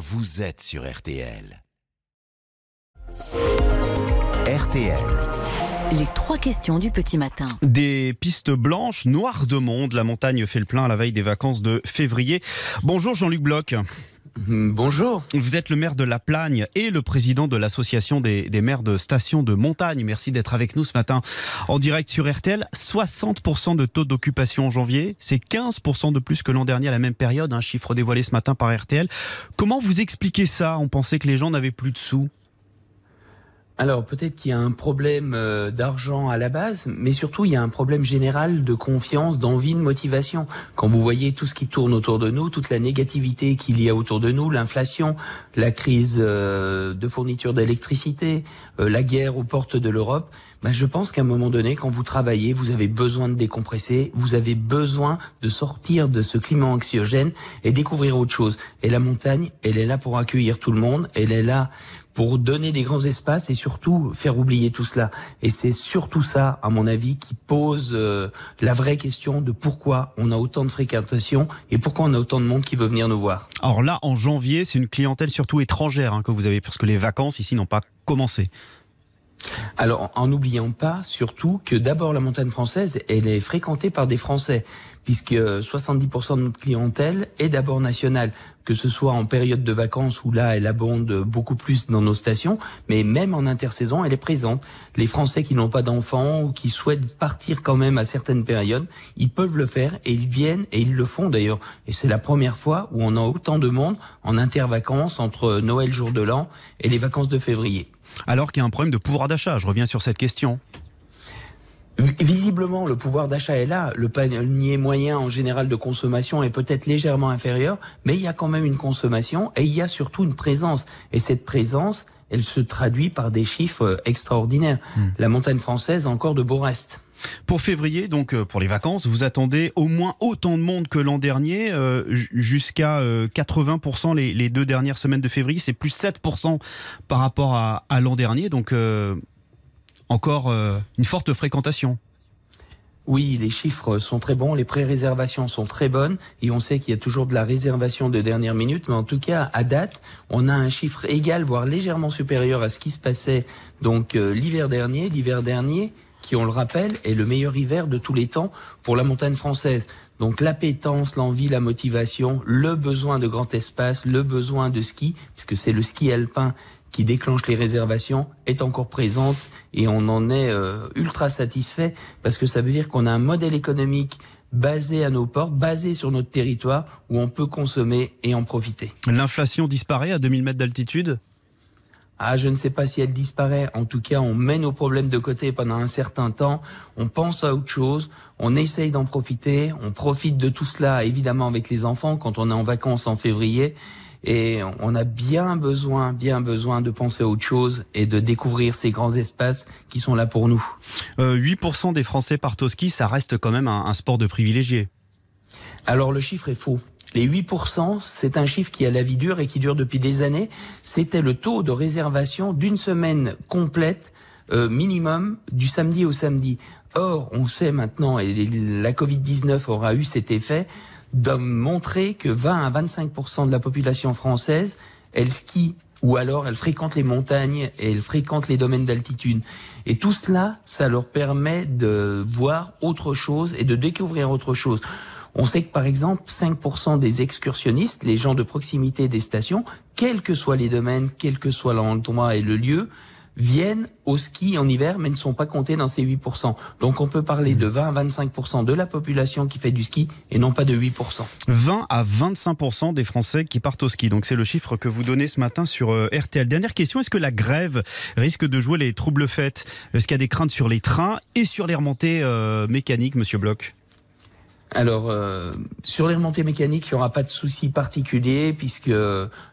vous êtes sur RTL. RTL. Les trois questions du petit matin. Des pistes blanches, noires de monde. La montagne fait le plein à la veille des vacances de février. Bonjour Jean-Luc Bloch. Mm, bonjour. Vous êtes le maire de La Plagne et le président de l'association des, maires de stations de montagne. Merci d'être avec nous ce matin en direct sur RTL. 60% de taux d'occupation en janvier, c'est 15% de plus que l'an dernier à la même période, un chiffre dévoilé ce matin par RTL. Comment vous expliquez ça? On pensait que les gens n'avaient plus de sous. Alors peut-être qu'il y a un problème euh, d'argent à la base, mais surtout il y a un problème général de confiance, d'envie, de motivation. Quand vous voyez tout ce qui tourne autour de nous, toute la négativité qu'il y a autour de nous, l'inflation, la crise euh, de fourniture d'électricité, euh, la guerre aux portes de l'Europe, ben je pense qu'à un moment donné, quand vous travaillez, vous avez besoin de décompresser, vous avez besoin de sortir de ce climat anxiogène et découvrir autre chose. Et la montagne, elle est là pour accueillir tout le monde, elle est là pour donner des grands espaces et surtout faire oublier tout cela. Et c'est surtout ça, à mon avis, qui pose euh, la vraie question de pourquoi on a autant de fréquentation et pourquoi on a autant de monde qui veut venir nous voir. Alors là, en janvier, c'est une clientèle surtout étrangère hein, que vous avez, parce que les vacances ici n'ont pas commencé. Alors, en n'oubliant pas surtout que d'abord la montagne française, elle est fréquentée par des Français, puisque 70% de notre clientèle est d'abord nationale, que ce soit en période de vacances où là elle abonde beaucoup plus dans nos stations, mais même en intersaison, elle est présente. Les Français qui n'ont pas d'enfants ou qui souhaitent partir quand même à certaines périodes, ils peuvent le faire et ils viennent et ils le font d'ailleurs. Et c'est la première fois où on a autant de monde en intervacances entre Noël, jour de l'an et les vacances de février alors qu'il y a un problème de pouvoir d'achat. Je reviens sur cette question. Visiblement, le pouvoir d'achat est là. Le panier moyen en général de consommation est peut-être légèrement inférieur, mais il y a quand même une consommation et il y a surtout une présence. Et cette présence, elle se traduit par des chiffres extraordinaires. Hmm. La montagne française a encore de beaux restes. Pour février, donc euh, pour les vacances, vous attendez au moins autant de monde que l'an dernier, euh, jusqu'à 80% euh, les, deux dernières semaines de février, c'est plus 7% par rapport à, l'an dernier, donc encore une forte fréquentation. Oui, les chiffres sont très bons, les pré-réservations sont très bonnes et on sait qu'il y a toujours de la réservation de dernière minute, mais en tout cas, à date, on a un chiffre égal, voire légèrement supérieur à ce qui se passait donc l'hiver dernier. L'hiver dernier, qui, on le rappelle, est le meilleur hiver de tous les temps pour la montagne française. Donc l'appétence, l'envie, la motivation, le besoin de grand espace, le besoin de ski, puisque c'est le ski alpin qui déclenche les réservations, est encore présente et on en est euh, ultra satisfait parce que ça veut dire qu'on a un modèle économique basé à nos portes, basé sur notre territoire où on peut consommer et en profiter. L'inflation disparaît à 2000 mètres d'altitude? Ah, je ne sais pas si elle disparaît. En tout cas, on met nos problèmes de côté pendant un certain temps. On pense à autre chose. On essaye d'en profiter. On profite de tout cela, évidemment, avec les enfants quand on est en vacances en février. Et on a bien besoin, bien besoin de penser à autre chose et de découvrir ces grands espaces qui sont là pour nous. 8% euh, des Français partent au ski, ça reste quand même un, un sport de privilégié. Alors le chiffre est faux. Les 8%, c'est un chiffre qui a la vie dure et qui dure depuis des années. C'était le taux de réservation d'une semaine complète euh, minimum du samedi au samedi. Or, on sait maintenant, et la Covid-19 aura eu cet effet, de montrer que 20 à 25% de la population française, elle skie ou alors elle fréquente les montagnes et elle fréquente les domaines d'altitude. Et tout cela, ça leur permet de voir autre chose et de découvrir autre chose. On sait que par exemple 5% des excursionnistes, les gens de proximité des stations, quels que soient les domaines, quel que soit l'endroit et le lieu, viennent au ski en hiver mais ne sont pas comptés dans ces 8%. Donc on peut parler de 20 à 25% de la population qui fait du ski et non pas de 8%. 20 à 25% des Français qui partent au ski. Donc c'est le chiffre que vous donnez ce matin sur euh, RTL. Dernière question, est-ce que la grève risque de jouer les troubles faits Est-ce qu'il y a des craintes sur les trains et sur les remontées euh, mécaniques, monsieur Bloch? Alors, euh, sur les remontées mécaniques, il n'y aura pas de souci particulier puisque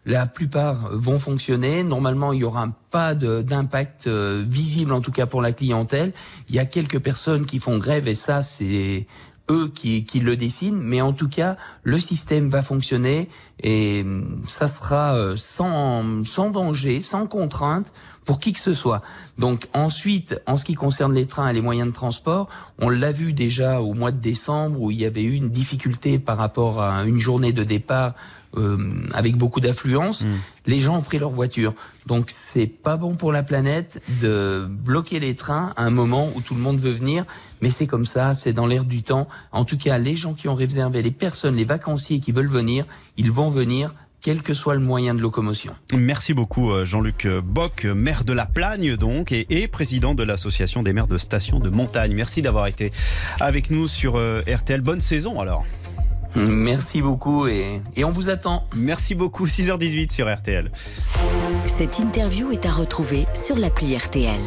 la plupart vont fonctionner. Normalement, il n'y aura pas d'impact euh, visible, en tout cas pour la clientèle. Il y a quelques personnes qui font grève et ça, c'est eux qui, qui le dessinent. Mais en tout cas, le système va fonctionner et ça sera euh, sans, sans danger, sans contrainte pour qui que ce soit. Donc ensuite, en ce qui concerne les trains et les moyens de transport, on l'a vu déjà au mois de décembre où il y avait eu une difficulté par rapport à une journée de départ euh, avec beaucoup d'affluence. Mm. Les gens ont pris leur voiture. Donc c'est pas bon pour la planète de bloquer les trains à un moment où tout le monde veut venir, mais c'est comme ça, c'est dans l'air du temps. En tout cas, les gens qui ont réservé, les personnes, les vacanciers qui veulent venir, ils vont venir quel que soit le moyen de locomotion. Merci beaucoup euh, Jean-Luc Bock, maire de La Plagne donc et, et président de l'association des maires de stations de montagne. Merci d'avoir été avec nous sur euh, RTL. Bonne saison alors. Merci beaucoup et, et on vous attend. Merci beaucoup, 6h18 sur RTL. Cette interview est à retrouver sur l'appli RTL.